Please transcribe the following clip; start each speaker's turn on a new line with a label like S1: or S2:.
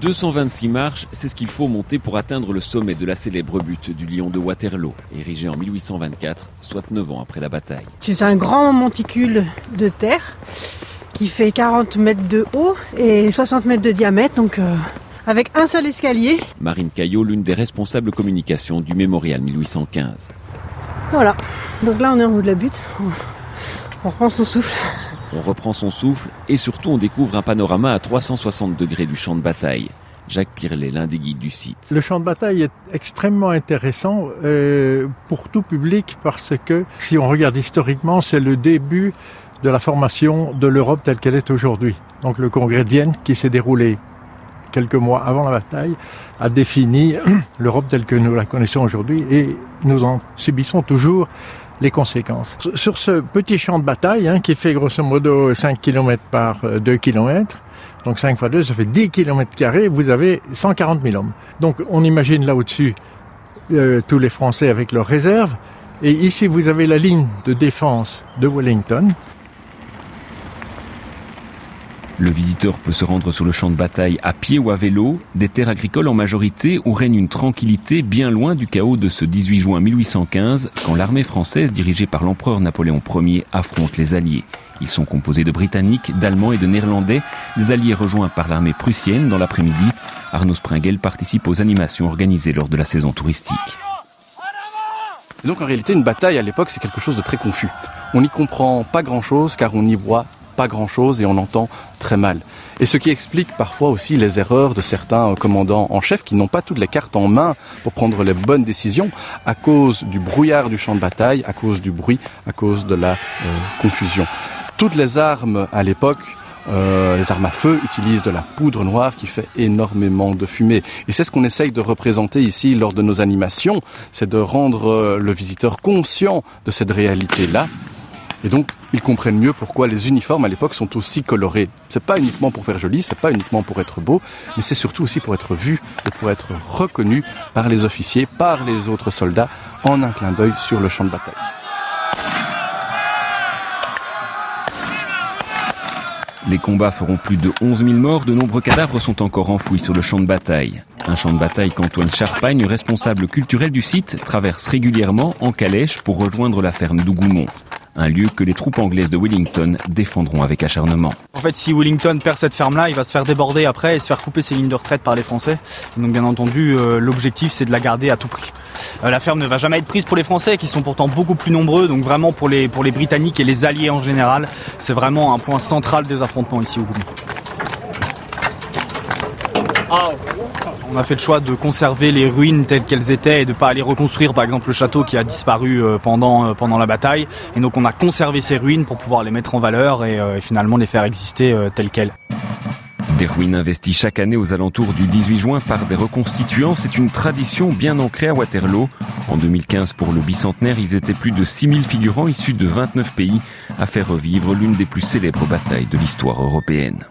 S1: 226 marches, c'est ce qu'il faut monter pour atteindre le sommet de la célèbre butte du lion de Waterloo, érigé en 1824, soit 9 ans après la bataille.
S2: C'est un grand monticule de terre qui fait 40 mètres de haut et 60 mètres de diamètre, donc euh, avec un seul escalier.
S1: Marine Caillot, l'une des responsables communication du mémorial 1815.
S2: Voilà, donc là on est en haut de la butte, on reprend son souffle.
S1: On reprend son souffle et surtout on découvre un panorama à 360 degrés du champ de bataille. Jacques Pirlet, l'un des guides du site.
S3: Le champ de bataille est extrêmement intéressant euh, pour tout public parce que si on regarde historiquement, c'est le début de la formation de l'Europe telle qu'elle est aujourd'hui. Donc le congrès de Vienne qui s'est déroulé quelques mois avant la bataille a défini l'Europe telle que nous la connaissons aujourd'hui et nous en subissons toujours les conséquences. Sur ce petit champ de bataille, hein, qui fait grosso modo 5 km par 2 euh, km, donc 5 fois 2, ça fait 10 km carrés, vous avez 140 000 hommes. Donc on imagine là au-dessus euh, tous les Français avec leurs réserves. Et ici, vous avez la ligne de défense de Wellington,
S1: le visiteur peut se rendre sur le champ de bataille à pied ou à vélo, des terres agricoles en majorité où règne une tranquillité bien loin du chaos de ce 18 juin 1815 quand l'armée française dirigée par l'empereur Napoléon Ier affronte les Alliés. Ils sont composés de Britanniques, d'Allemands et de Néerlandais, des Alliés rejoints par l'armée prussienne dans l'après-midi. Arnaud Springel participe aux animations organisées lors de la saison touristique.
S4: donc en réalité, une bataille à l'époque, c'est quelque chose de très confus. On n'y comprend pas grand-chose car on y voit pas grand-chose et on entend très mal. Et ce qui explique parfois aussi les erreurs de certains commandants en chef qui n'ont pas toutes les cartes en main pour prendre les bonnes décisions à cause du brouillard du champ de bataille, à cause du bruit, à cause de la euh, confusion. Toutes les armes à l'époque euh, les armes à feu utilisent de la poudre noire qui fait énormément de fumée. Et c'est ce qu'on essaye de représenter ici lors de nos animations, c'est de rendre euh, le visiteur conscient de cette réalité-là et donc, ils comprennent mieux pourquoi les uniformes à l'époque sont aussi colorés. C'est pas uniquement pour faire joli, c'est pas uniquement pour être beau, mais c'est surtout aussi pour être vu et pour être reconnu par les officiers, par les autres soldats, en un clin d'œil sur le champ de bataille.
S1: Les combats feront plus de 11 000 morts, de nombreux cadavres sont encore enfouis sur le champ de bataille. Un champ de bataille qu'Antoine Charpagne, responsable culturel du site, traverse régulièrement en calèche pour rejoindre la ferme d'Ougoumont un lieu que les troupes anglaises de Wellington défendront avec acharnement.
S5: En fait, si Wellington perd cette ferme-là, il va se faire déborder après et se faire couper ses lignes de retraite par les Français. donc, bien entendu, euh, l'objectif, c'est de la garder à tout prix. Euh, la ferme ne va jamais être prise pour les Français, qui sont pourtant beaucoup plus nombreux. Donc, vraiment, pour les, pour les Britanniques et les Alliés en général, c'est vraiment un point central des affrontements ici au Goubou. On a fait le choix de conserver les ruines telles qu'elles étaient et de ne pas aller reconstruire par exemple le château qui a disparu euh, pendant, euh, pendant la bataille. Et donc on a conservé ces ruines pour pouvoir les mettre en valeur et, euh, finalement les faire exister telles quelles.
S1: Des ruines investies chaque année aux alentours du 18 juin par des reconstituants, c'est une tradition bien ancrée à Waterloo. En 2015, pour le bicentenaire, ils étaient plus de 6000 figurants issus de 29 pays à faire revivre l'une des plus célèbres batailles de l'histoire européenne.